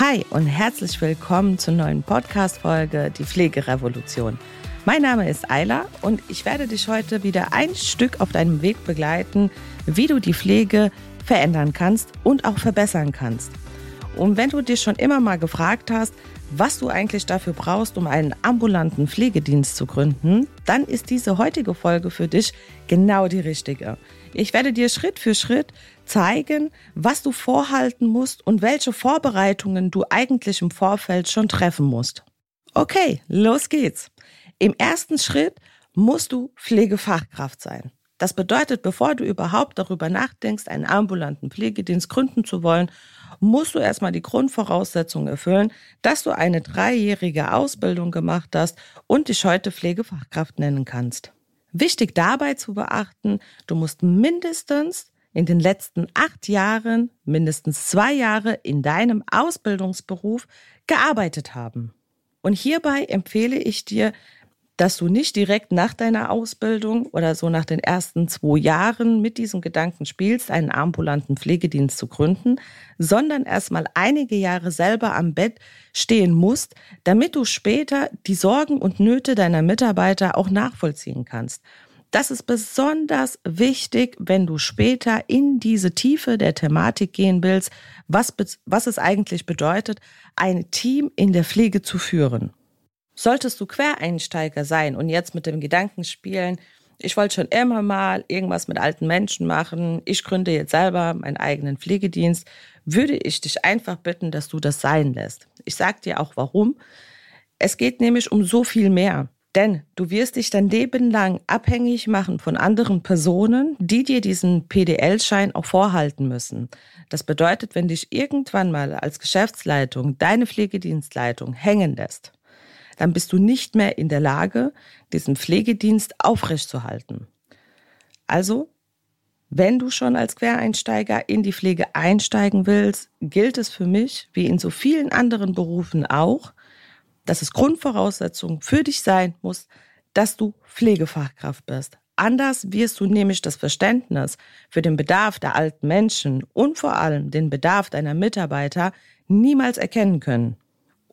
Hi und herzlich willkommen zur neuen Podcast-Folge Die Pflegerevolution. Mein Name ist Ayla und ich werde dich heute wieder ein Stück auf deinem Weg begleiten, wie du die Pflege verändern kannst und auch verbessern kannst. Und wenn du dich schon immer mal gefragt hast, was du eigentlich dafür brauchst, um einen ambulanten Pflegedienst zu gründen, dann ist diese heutige Folge für dich genau die richtige. Ich werde dir Schritt für Schritt zeigen, was du vorhalten musst und welche Vorbereitungen du eigentlich im Vorfeld schon treffen musst. Okay, los geht's. Im ersten Schritt musst du Pflegefachkraft sein. Das bedeutet, bevor du überhaupt darüber nachdenkst, einen ambulanten Pflegedienst gründen zu wollen, musst du erstmal die Grundvoraussetzungen erfüllen, dass du eine dreijährige Ausbildung gemacht hast und dich heute Pflegefachkraft nennen kannst. Wichtig dabei zu beachten, du musst mindestens in den letzten acht Jahren mindestens zwei Jahre in deinem Ausbildungsberuf gearbeitet haben. Und hierbei empfehle ich dir, dass du nicht direkt nach deiner Ausbildung oder so nach den ersten zwei Jahren mit diesem Gedanken spielst, einen ambulanten Pflegedienst zu gründen, sondern erstmal einige Jahre selber am Bett stehen musst, damit du später die Sorgen und Nöte deiner Mitarbeiter auch nachvollziehen kannst. Das ist besonders wichtig, wenn du später in diese Tiefe der Thematik gehen willst, was, was es eigentlich bedeutet, ein Team in der Pflege zu führen. Solltest du Quereinsteiger sein und jetzt mit dem Gedanken spielen, ich wollte schon immer mal irgendwas mit alten Menschen machen, ich gründe jetzt selber meinen eigenen Pflegedienst, würde ich dich einfach bitten, dass du das sein lässt. Ich sage dir auch warum. Es geht nämlich um so viel mehr. Denn du wirst dich dein Leben lang abhängig machen von anderen Personen, die dir diesen PDL-Schein auch vorhalten müssen. Das bedeutet, wenn dich irgendwann mal als Geschäftsleitung deine Pflegedienstleitung hängen lässt, dann bist du nicht mehr in der Lage, diesen Pflegedienst aufrechtzuerhalten. Also, wenn du schon als Quereinsteiger in die Pflege einsteigen willst, gilt es für mich, wie in so vielen anderen Berufen auch, dass es Grundvoraussetzung für dich sein muss, dass du Pflegefachkraft bist. Anders wirst du nämlich das Verständnis für den Bedarf der alten Menschen und vor allem den Bedarf deiner Mitarbeiter niemals erkennen können.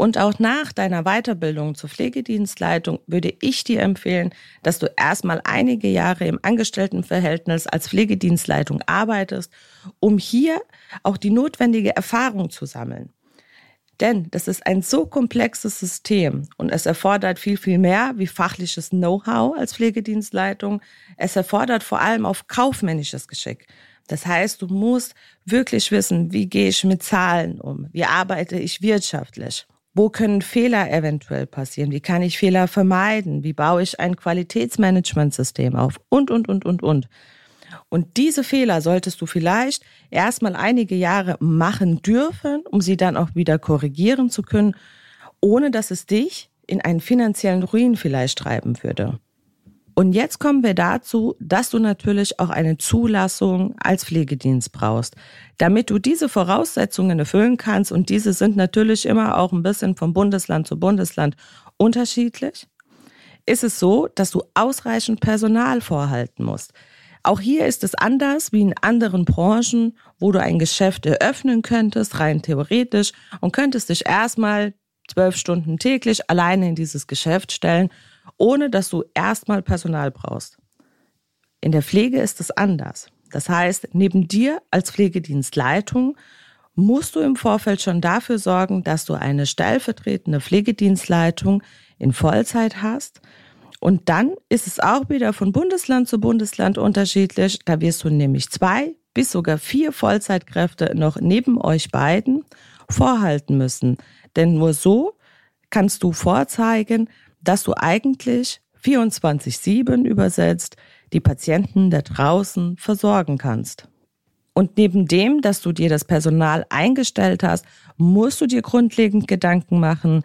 Und auch nach deiner Weiterbildung zur Pflegedienstleitung würde ich dir empfehlen, dass du erstmal einige Jahre im Angestelltenverhältnis als Pflegedienstleitung arbeitest, um hier auch die notwendige Erfahrung zu sammeln. Denn das ist ein so komplexes System und es erfordert viel, viel mehr wie fachliches Know-how als Pflegedienstleitung. Es erfordert vor allem auf kaufmännisches Geschick. Das heißt, du musst wirklich wissen, wie gehe ich mit Zahlen um? Wie arbeite ich wirtschaftlich? Wo können Fehler eventuell passieren? Wie kann ich Fehler vermeiden? Wie baue ich ein Qualitätsmanagementsystem auf? Und, und, und, und, und. Und diese Fehler solltest du vielleicht erstmal einige Jahre machen dürfen, um sie dann auch wieder korrigieren zu können, ohne dass es dich in einen finanziellen Ruin vielleicht treiben würde. Und jetzt kommen wir dazu, dass du natürlich auch eine Zulassung als Pflegedienst brauchst, damit du diese Voraussetzungen erfüllen kannst. Und diese sind natürlich immer auch ein bisschen vom Bundesland zu Bundesland unterschiedlich. Ist es so, dass du ausreichend Personal vorhalten musst. Auch hier ist es anders wie in anderen Branchen, wo du ein Geschäft eröffnen könntest, rein theoretisch, und könntest dich erstmal zwölf Stunden täglich alleine in dieses Geschäft stellen ohne dass du erstmal Personal brauchst. In der Pflege ist es anders. Das heißt, neben dir als Pflegedienstleitung musst du im Vorfeld schon dafür sorgen, dass du eine stellvertretende Pflegedienstleitung in Vollzeit hast. Und dann ist es auch wieder von Bundesland zu Bundesland unterschiedlich. Da wirst du nämlich zwei bis sogar vier Vollzeitkräfte noch neben euch beiden vorhalten müssen. Denn nur so kannst du vorzeigen, dass du eigentlich 24-7 übersetzt die Patienten da draußen versorgen kannst. Und neben dem, dass du dir das Personal eingestellt hast, musst du dir grundlegend Gedanken machen,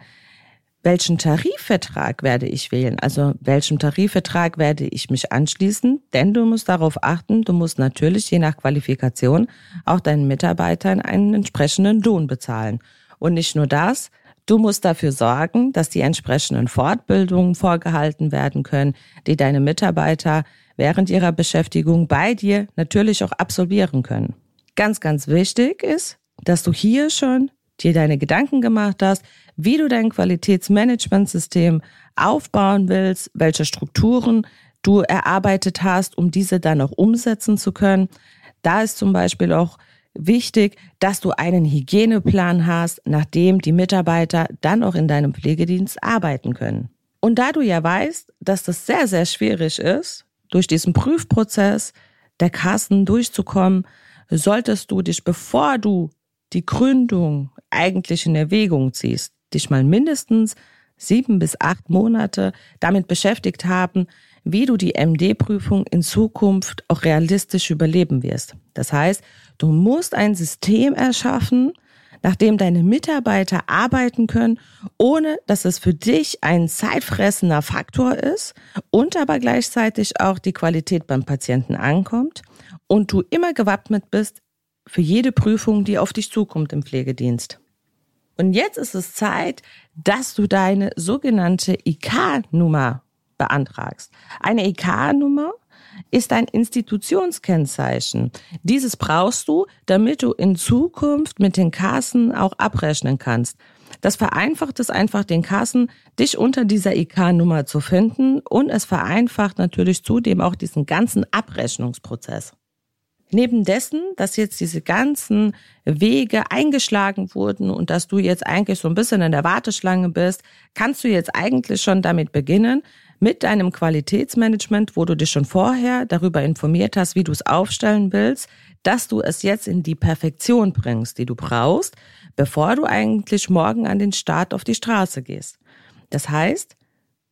welchen Tarifvertrag werde ich wählen? Also welchem Tarifvertrag werde ich mich anschließen? Denn du musst darauf achten, du musst natürlich je nach Qualifikation auch deinen Mitarbeitern einen entsprechenden Lohn bezahlen. Und nicht nur das, Du musst dafür sorgen, dass die entsprechenden Fortbildungen vorgehalten werden können, die deine Mitarbeiter während ihrer Beschäftigung bei dir natürlich auch absolvieren können. Ganz, ganz wichtig ist, dass du hier schon dir deine Gedanken gemacht hast, wie du dein Qualitätsmanagementsystem aufbauen willst, welche Strukturen du erarbeitet hast, um diese dann auch umsetzen zu können. Da ist zum Beispiel auch wichtig, dass du einen Hygieneplan hast, nachdem die Mitarbeiter dann auch in deinem Pflegedienst arbeiten können. Und da du ja weißt, dass das sehr, sehr schwierig ist, durch diesen Prüfprozess der Kassen durchzukommen, solltest du dich, bevor du die Gründung eigentlich in Erwägung ziehst, dich mal mindestens sieben bis acht Monate damit beschäftigt haben, wie du die MD-Prüfung in Zukunft auch realistisch überleben wirst. Das heißt, du musst ein System erschaffen, nach dem deine Mitarbeiter arbeiten können, ohne dass es für dich ein zeitfressender Faktor ist und aber gleichzeitig auch die Qualität beim Patienten ankommt und du immer gewappnet bist für jede Prüfung, die auf dich zukommt im Pflegedienst. Und jetzt ist es Zeit, dass du deine sogenannte IK-Nummer beantragst. Eine IK-Nummer ist ein Institutionskennzeichen. Dieses brauchst du, damit du in Zukunft mit den Kassen auch abrechnen kannst. Das vereinfacht es einfach den Kassen, dich unter dieser IK-Nummer zu finden und es vereinfacht natürlich zudem auch diesen ganzen Abrechnungsprozess. Neben dessen, dass jetzt diese ganzen Wege eingeschlagen wurden und dass du jetzt eigentlich so ein bisschen in der Warteschlange bist, kannst du jetzt eigentlich schon damit beginnen, mit deinem Qualitätsmanagement, wo du dich schon vorher darüber informiert hast, wie du es aufstellen willst, dass du es jetzt in die Perfektion bringst, die du brauchst, bevor du eigentlich morgen an den Start auf die Straße gehst. Das heißt,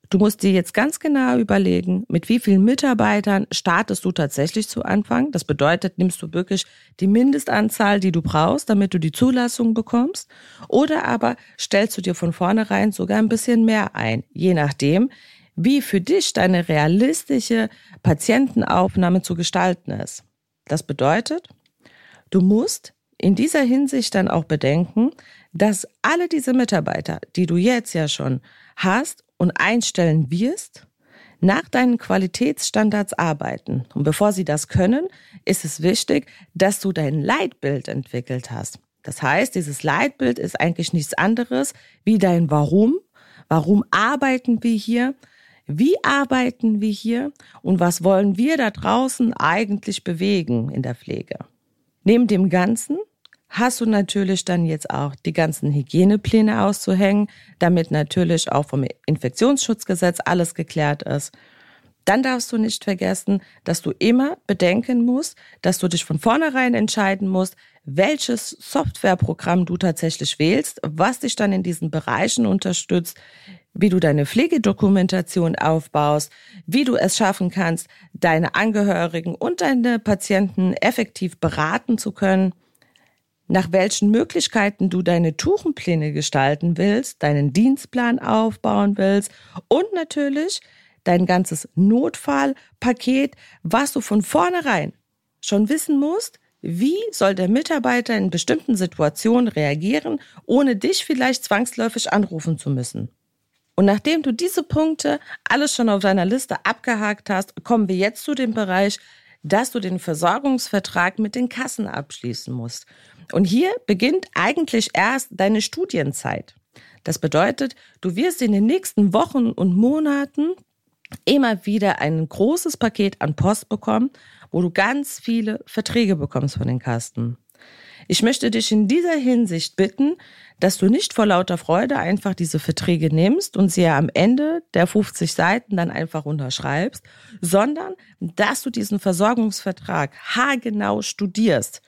Du musst dir jetzt ganz genau überlegen, mit wie vielen Mitarbeitern startest du tatsächlich zu Anfang. Das bedeutet, nimmst du wirklich die Mindestanzahl, die du brauchst, damit du die Zulassung bekommst. Oder aber stellst du dir von vornherein sogar ein bisschen mehr ein, je nachdem, wie für dich deine realistische Patientenaufnahme zu gestalten ist. Das bedeutet, du musst in dieser Hinsicht dann auch bedenken, dass alle diese Mitarbeiter, die du jetzt ja schon hast und einstellen wirst, nach deinen Qualitätsstandards arbeiten. Und bevor sie das können, ist es wichtig, dass du dein Leitbild entwickelt hast. Das heißt, dieses Leitbild ist eigentlich nichts anderes wie dein Warum. Warum arbeiten wir hier? Wie arbeiten wir hier? Und was wollen wir da draußen eigentlich bewegen in der Pflege? Neben dem Ganzen hast du natürlich dann jetzt auch die ganzen Hygienepläne auszuhängen, damit natürlich auch vom Infektionsschutzgesetz alles geklärt ist. Dann darfst du nicht vergessen, dass du immer bedenken musst, dass du dich von vornherein entscheiden musst, welches Softwareprogramm du tatsächlich wählst, was dich dann in diesen Bereichen unterstützt, wie du deine Pflegedokumentation aufbaust, wie du es schaffen kannst, deine Angehörigen und deine Patienten effektiv beraten zu können nach welchen Möglichkeiten du deine Tuchenpläne gestalten willst, deinen Dienstplan aufbauen willst und natürlich dein ganzes Notfallpaket, was du von vornherein schon wissen musst, wie soll der Mitarbeiter in bestimmten Situationen reagieren, ohne dich vielleicht zwangsläufig anrufen zu müssen. Und nachdem du diese Punkte alles schon auf deiner Liste abgehakt hast, kommen wir jetzt zu dem Bereich, dass du den Versorgungsvertrag mit den Kassen abschließen musst. Und hier beginnt eigentlich erst deine Studienzeit. Das bedeutet, du wirst in den nächsten Wochen und Monaten immer wieder ein großes Paket an Post bekommen, wo du ganz viele Verträge bekommst von den Kasten. Ich möchte dich in dieser Hinsicht bitten, dass du nicht vor lauter Freude einfach diese Verträge nimmst und sie ja am Ende der 50 Seiten dann einfach unterschreibst, sondern dass du diesen Versorgungsvertrag haargenau studierst.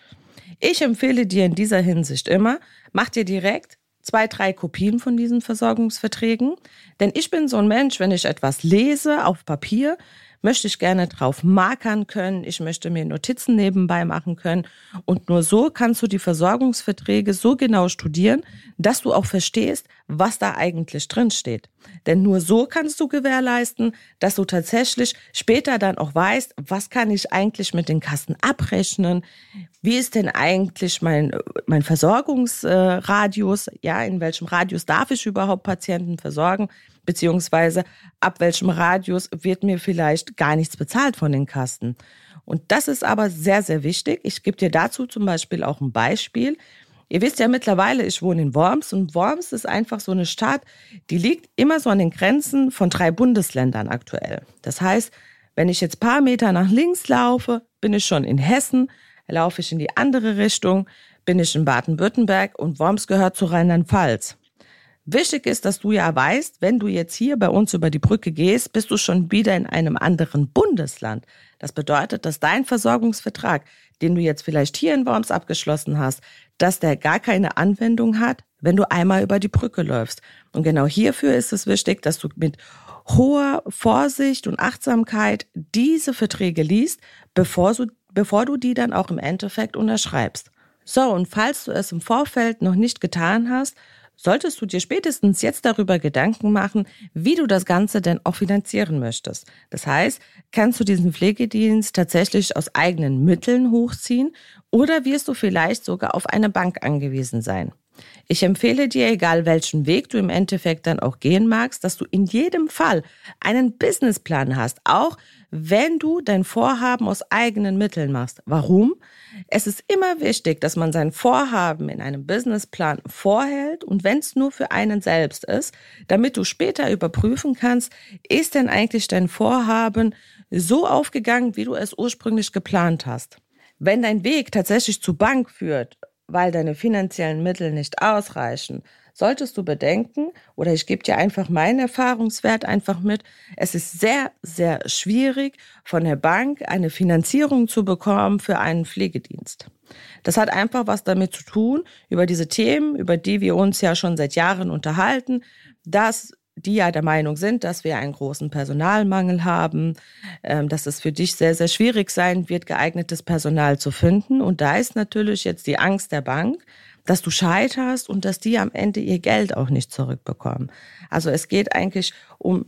Ich empfehle dir in dieser Hinsicht immer, mach dir direkt zwei, drei Kopien von diesen Versorgungsverträgen. Denn ich bin so ein Mensch, wenn ich etwas lese auf Papier, möchte ich gerne drauf markern können. Ich möchte mir Notizen nebenbei machen können. Und nur so kannst du die Versorgungsverträge so genau studieren, dass du auch verstehst, was da eigentlich drin steht. Denn nur so kannst du gewährleisten, dass du tatsächlich später dann auch weißt, was kann ich eigentlich mit den Kassen abrechnen? Wie ist denn eigentlich mein, mein Versorgungsradius? Ja, in welchem Radius darf ich überhaupt Patienten versorgen? beziehungsweise ab welchem Radius wird mir vielleicht gar nichts bezahlt von den Kasten. Und das ist aber sehr, sehr wichtig. Ich gebe dir dazu zum Beispiel auch ein Beispiel. Ihr wisst ja mittlerweile, ich wohne in Worms und Worms ist einfach so eine Stadt, die liegt immer so an den Grenzen von drei Bundesländern aktuell. Das heißt, wenn ich jetzt paar Meter nach links laufe, bin ich schon in Hessen, laufe ich in die andere Richtung, bin ich in Baden-Württemberg und Worms gehört zu Rheinland-Pfalz. Wichtig ist, dass du ja weißt, wenn du jetzt hier bei uns über die Brücke gehst, bist du schon wieder in einem anderen Bundesland. Das bedeutet, dass dein Versorgungsvertrag, den du jetzt vielleicht hier in Worms abgeschlossen hast, dass der gar keine Anwendung hat, wenn du einmal über die Brücke läufst. Und genau hierfür ist es wichtig, dass du mit hoher Vorsicht und Achtsamkeit diese Verträge liest, bevor du, bevor du die dann auch im Endeffekt unterschreibst. So, und falls du es im Vorfeld noch nicht getan hast, solltest du dir spätestens jetzt darüber Gedanken machen, wie du das Ganze denn auch finanzieren möchtest. Das heißt, kannst du diesen Pflegedienst tatsächlich aus eigenen Mitteln hochziehen oder wirst du vielleicht sogar auf eine Bank angewiesen sein? Ich empfehle dir, egal welchen Weg du im Endeffekt dann auch gehen magst, dass du in jedem Fall einen Businessplan hast, auch wenn du dein Vorhaben aus eigenen Mitteln machst. Warum? Es ist immer wichtig, dass man sein Vorhaben in einem Businessplan vorhält und wenn es nur für einen selbst ist, damit du später überprüfen kannst, ist denn eigentlich dein Vorhaben so aufgegangen, wie du es ursprünglich geplant hast. Wenn dein Weg tatsächlich zur Bank führt, weil deine finanziellen Mittel nicht ausreichen, solltest du bedenken, oder ich gebe dir einfach meinen Erfahrungswert einfach mit, es ist sehr, sehr schwierig, von der Bank eine Finanzierung zu bekommen für einen Pflegedienst. Das hat einfach was damit zu tun, über diese Themen, über die wir uns ja schon seit Jahren unterhalten, dass die ja der Meinung sind, dass wir einen großen Personalmangel haben, ähm, dass es für dich sehr, sehr schwierig sein wird, geeignetes Personal zu finden. Und da ist natürlich jetzt die Angst der Bank, dass du scheiterst und dass die am Ende ihr Geld auch nicht zurückbekommen. Also es geht eigentlich um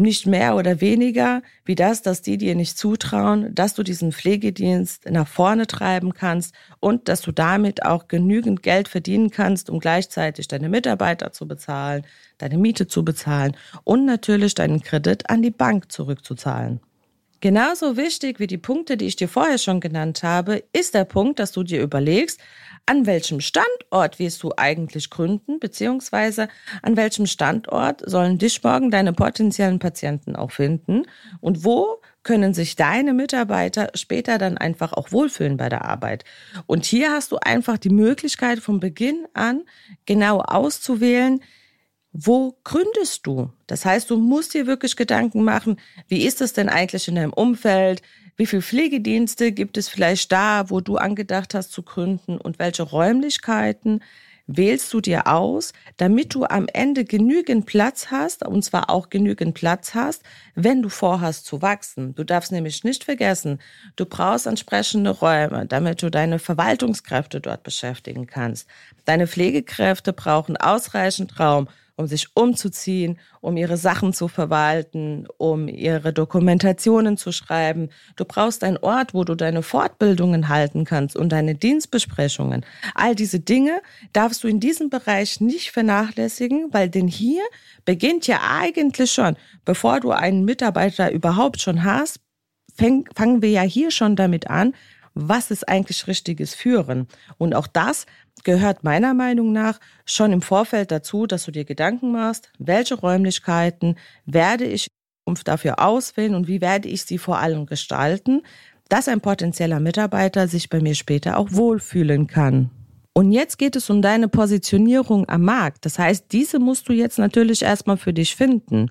nicht mehr oder weniger wie das, dass die dir nicht zutrauen, dass du diesen Pflegedienst nach vorne treiben kannst und dass du damit auch genügend Geld verdienen kannst, um gleichzeitig deine Mitarbeiter zu bezahlen, deine Miete zu bezahlen und natürlich deinen Kredit an die Bank zurückzuzahlen. Genauso wichtig wie die Punkte, die ich dir vorher schon genannt habe, ist der Punkt, dass du dir überlegst, an welchem Standort wirst du eigentlich gründen, beziehungsweise an welchem Standort sollen dich morgen deine potenziellen Patienten auch finden und wo können sich deine Mitarbeiter später dann einfach auch wohlfühlen bei der Arbeit. Und hier hast du einfach die Möglichkeit von Beginn an genau auszuwählen, wo gründest du? Das heißt, du musst dir wirklich Gedanken machen, wie ist es denn eigentlich in deinem Umfeld? Wie viele Pflegedienste gibt es vielleicht da, wo du angedacht hast zu gründen und welche Räumlichkeiten wählst du dir aus, damit du am Ende genügend Platz hast, und zwar auch genügend Platz hast, wenn du vorhast zu wachsen. Du darfst nämlich nicht vergessen, du brauchst entsprechende Räume, damit du deine Verwaltungskräfte dort beschäftigen kannst. Deine Pflegekräfte brauchen ausreichend Raum, um sich umzuziehen, um ihre Sachen zu verwalten, um ihre Dokumentationen zu schreiben. Du brauchst einen Ort, wo du deine Fortbildungen halten kannst und deine Dienstbesprechungen. All diese Dinge darfst du in diesem Bereich nicht vernachlässigen, weil denn hier beginnt ja eigentlich schon, bevor du einen Mitarbeiter überhaupt schon hast, fangen wir ja hier schon damit an, was ist eigentlich richtiges Führen. Und auch das gehört meiner Meinung nach schon im Vorfeld dazu, dass du dir Gedanken machst, welche Räumlichkeiten werde ich dafür auswählen und wie werde ich sie vor allem gestalten, dass ein potenzieller Mitarbeiter sich bei mir später auch wohlfühlen kann. Und jetzt geht es um deine Positionierung am Markt. Das heißt, diese musst du jetzt natürlich erstmal für dich finden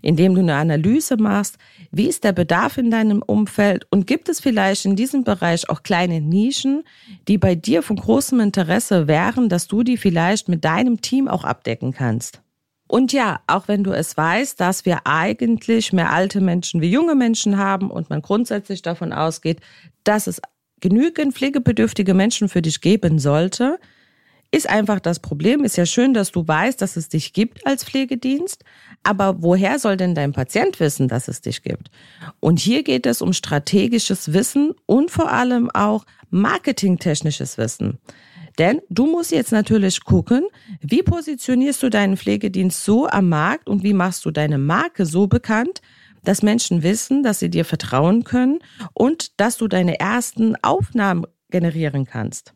indem du eine Analyse machst, wie ist der Bedarf in deinem Umfeld und gibt es vielleicht in diesem Bereich auch kleine Nischen, die bei dir von großem Interesse wären, dass du die vielleicht mit deinem Team auch abdecken kannst. Und ja, auch wenn du es weißt, dass wir eigentlich mehr alte Menschen wie junge Menschen haben und man grundsätzlich davon ausgeht, dass es genügend pflegebedürftige Menschen für dich geben sollte, ist einfach das Problem. Ist ja schön, dass du weißt, dass es dich gibt als Pflegedienst, aber woher soll denn dein Patient wissen, dass es dich gibt? Und hier geht es um strategisches Wissen und vor allem auch marketingtechnisches Wissen. Denn du musst jetzt natürlich gucken, wie positionierst du deinen Pflegedienst so am Markt und wie machst du deine Marke so bekannt, dass Menschen wissen, dass sie dir vertrauen können und dass du deine ersten Aufnahmen generieren kannst.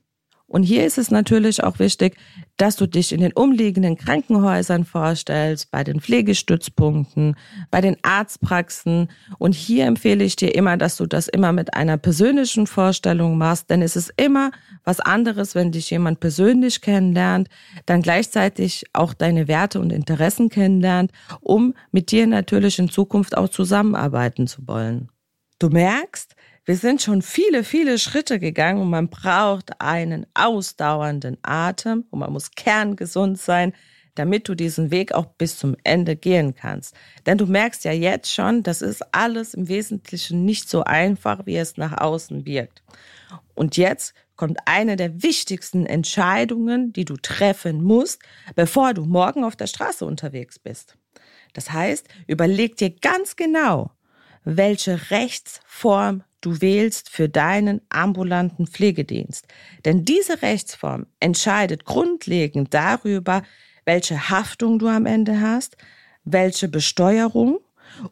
Und hier ist es natürlich auch wichtig, dass du dich in den umliegenden Krankenhäusern vorstellst, bei den Pflegestützpunkten, bei den Arztpraxen. Und hier empfehle ich dir immer, dass du das immer mit einer persönlichen Vorstellung machst, denn es ist immer was anderes, wenn dich jemand persönlich kennenlernt, dann gleichzeitig auch deine Werte und Interessen kennenlernt, um mit dir natürlich in Zukunft auch zusammenarbeiten zu wollen. Du merkst, wir sind schon viele, viele Schritte gegangen und man braucht einen ausdauernden Atem und man muss kerngesund sein, damit du diesen Weg auch bis zum Ende gehen kannst. Denn du merkst ja jetzt schon, das ist alles im Wesentlichen nicht so einfach, wie es nach außen wirkt. Und jetzt kommt eine der wichtigsten Entscheidungen, die du treffen musst, bevor du morgen auf der Straße unterwegs bist. Das heißt, überleg dir ganz genau, welche Rechtsform du wählst für deinen ambulanten Pflegedienst. Denn diese Rechtsform entscheidet grundlegend darüber, welche Haftung du am Ende hast, welche Besteuerung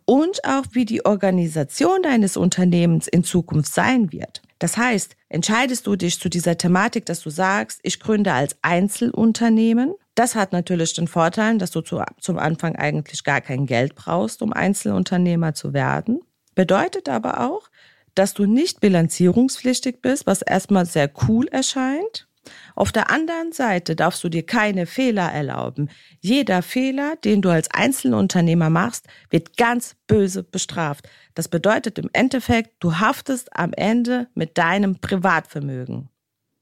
und auch wie die Organisation deines Unternehmens in Zukunft sein wird. Das heißt, entscheidest du dich zu dieser Thematik, dass du sagst, ich gründe als Einzelunternehmen. Das hat natürlich den Vorteil, dass du zu, zum Anfang eigentlich gar kein Geld brauchst, um Einzelunternehmer zu werden. Bedeutet aber auch, dass du nicht bilanzierungspflichtig bist, was erstmal sehr cool erscheint. Auf der anderen Seite darfst du dir keine Fehler erlauben. Jeder Fehler, den du als Einzelunternehmer machst, wird ganz böse bestraft. Das bedeutet im Endeffekt, du haftest am Ende mit deinem Privatvermögen.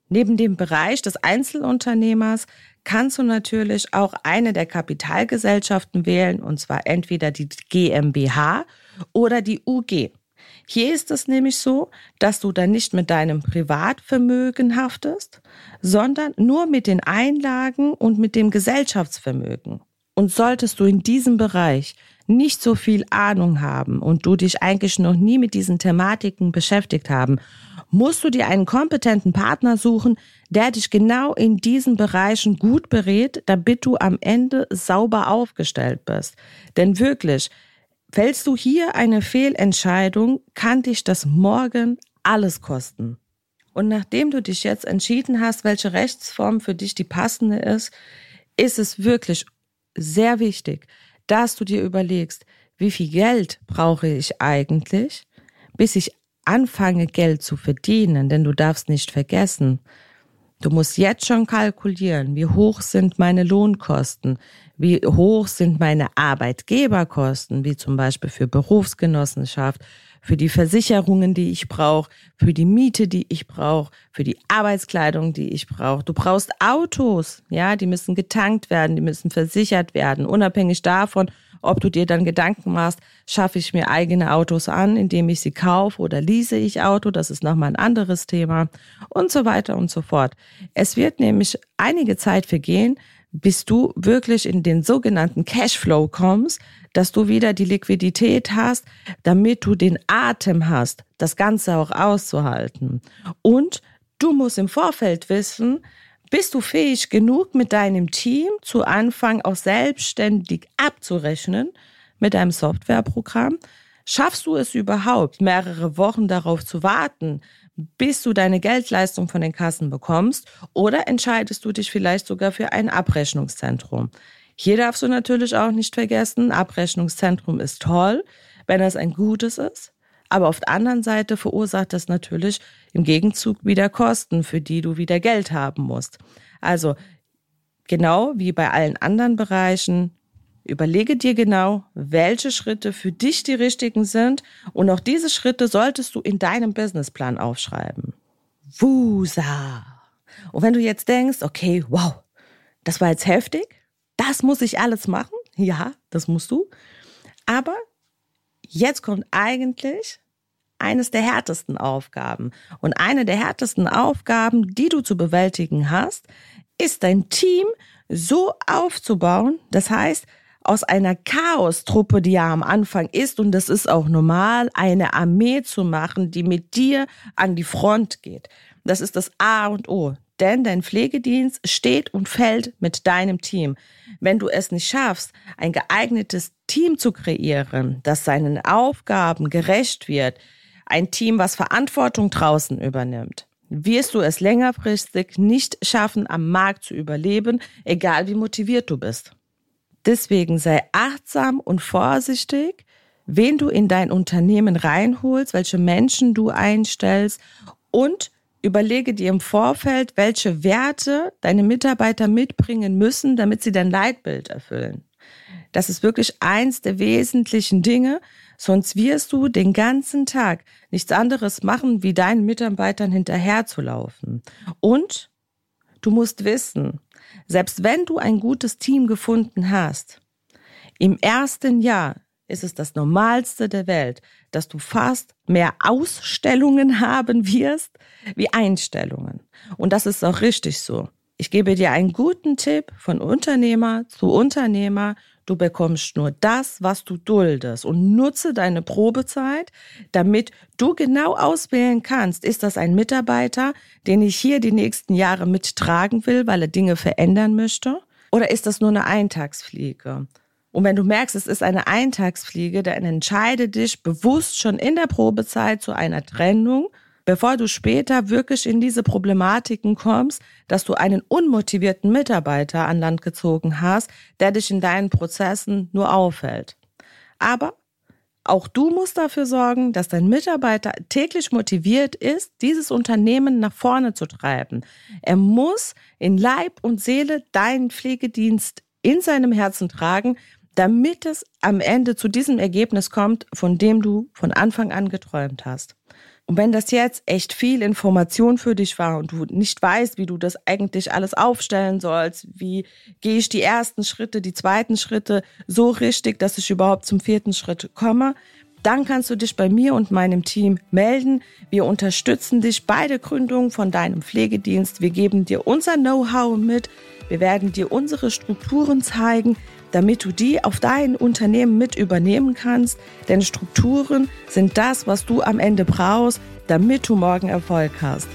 Neben dem Bereich des Einzelunternehmers kannst du natürlich auch eine der Kapitalgesellschaften wählen, und zwar entweder die GmbH oder die UG. Hier ist es nämlich so, dass du dann nicht mit deinem Privatvermögen haftest, sondern nur mit den Einlagen und mit dem Gesellschaftsvermögen. Und solltest du in diesem Bereich nicht so viel Ahnung haben und du dich eigentlich noch nie mit diesen Thematiken beschäftigt haben, musst du dir einen kompetenten Partner suchen, der dich genau in diesen Bereichen gut berät, damit du am Ende sauber aufgestellt bist. Denn wirklich, Fällst du hier eine Fehlentscheidung, kann dich das morgen alles kosten. Und nachdem du dich jetzt entschieden hast, welche Rechtsform für dich die passende ist, ist es wirklich sehr wichtig, dass du dir überlegst, wie viel Geld brauche ich eigentlich, bis ich anfange, Geld zu verdienen. Denn du darfst nicht vergessen, du musst jetzt schon kalkulieren, wie hoch sind meine Lohnkosten, wie hoch sind meine Arbeitgeberkosten, wie zum Beispiel für Berufsgenossenschaft, für die Versicherungen, die ich brauche, für die Miete, die ich brauche, für die Arbeitskleidung, die ich brauche. Du brauchst Autos, ja, die müssen getankt werden, die müssen versichert werden, unabhängig davon, ob du dir dann Gedanken machst, schaffe ich mir eigene Autos an, indem ich sie kaufe oder lease ich Auto, das ist nochmal ein anderes Thema und so weiter und so fort. Es wird nämlich einige Zeit vergehen, bis du wirklich in den sogenannten Cashflow kommst, dass du wieder die Liquidität hast, damit du den Atem hast, das Ganze auch auszuhalten. Und du musst im Vorfeld wissen, bist du fähig genug mit deinem Team zu Anfang auch selbstständig abzurechnen mit einem Softwareprogramm? Schaffst du es überhaupt, mehrere Wochen darauf zu warten, bis du deine Geldleistung von den Kassen bekommst oder entscheidest du dich vielleicht sogar für ein Abrechnungszentrum. Hier darfst du natürlich auch nicht vergessen, Abrechnungszentrum ist toll, wenn es ein gutes ist. Aber auf der anderen Seite verursacht das natürlich im Gegenzug wieder Kosten, für die du wieder Geld haben musst. Also genau wie bei allen anderen Bereichen Überlege dir genau, welche Schritte für dich die richtigen sind und auch diese Schritte solltest du in deinem Businessplan aufschreiben. Wusa. Und wenn du jetzt denkst, okay, wow, das war jetzt heftig, das muss ich alles machen. Ja, das musst du. Aber jetzt kommt eigentlich eines der härtesten Aufgaben. Und eine der härtesten Aufgaben, die du zu bewältigen hast, ist dein Team so aufzubauen. Das heißt, aus einer Chaostruppe, die ja am Anfang ist, und das ist auch normal, eine Armee zu machen, die mit dir an die Front geht. Das ist das A und O. Denn dein Pflegedienst steht und fällt mit deinem Team. Wenn du es nicht schaffst, ein geeignetes Team zu kreieren, das seinen Aufgaben gerecht wird, ein Team, was Verantwortung draußen übernimmt, wirst du es längerfristig nicht schaffen, am Markt zu überleben, egal wie motiviert du bist. Deswegen sei achtsam und vorsichtig, wen du in dein Unternehmen reinholst, welche Menschen du einstellst und überlege dir im Vorfeld, welche Werte deine Mitarbeiter mitbringen müssen, damit sie dein Leitbild erfüllen. Das ist wirklich eins der wesentlichen Dinge, sonst wirst du den ganzen Tag nichts anderes machen, wie deinen Mitarbeitern hinterherzulaufen. Und du musst wissen, selbst wenn du ein gutes Team gefunden hast, im ersten Jahr ist es das Normalste der Welt, dass du fast mehr Ausstellungen haben wirst wie Einstellungen. Und das ist auch richtig so. Ich gebe dir einen guten Tipp von Unternehmer zu Unternehmer. Du bekommst nur das, was du duldest und nutze deine Probezeit, damit du genau auswählen kannst, ist das ein Mitarbeiter, den ich hier die nächsten Jahre mittragen will, weil er Dinge verändern möchte, oder ist das nur eine Eintagsfliege? Und wenn du merkst, es ist eine Eintagsfliege, dann entscheide dich bewusst schon in der Probezeit zu einer Trennung, bevor du später wirklich in diese Problematiken kommst, dass du einen unmotivierten Mitarbeiter an Land gezogen hast, der dich in deinen Prozessen nur aufhält. Aber auch du musst dafür sorgen, dass dein Mitarbeiter täglich motiviert ist, dieses Unternehmen nach vorne zu treiben. Er muss in Leib und Seele deinen Pflegedienst in seinem Herzen tragen, damit es am Ende zu diesem Ergebnis kommt, von dem du von Anfang an geträumt hast. Und wenn das jetzt echt viel Information für dich war und du nicht weißt, wie du das eigentlich alles aufstellen sollst, wie gehe ich die ersten Schritte, die zweiten Schritte so richtig, dass ich überhaupt zum vierten Schritt komme, dann kannst du dich bei mir und meinem Team melden. Wir unterstützen dich bei der Gründung von deinem Pflegedienst. Wir geben dir unser Know-how mit. Wir werden dir unsere Strukturen zeigen, damit du die auf dein Unternehmen mit übernehmen kannst. Denn Strukturen sind das, was du am Ende brauchst, damit du morgen Erfolg hast.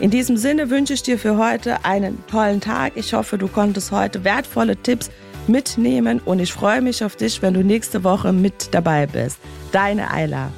In diesem Sinne wünsche ich dir für heute einen tollen Tag. Ich hoffe, du konntest heute wertvolle Tipps mitnehmen und ich freue mich auf dich, wenn du nächste Woche mit dabei bist. Deine Ayla.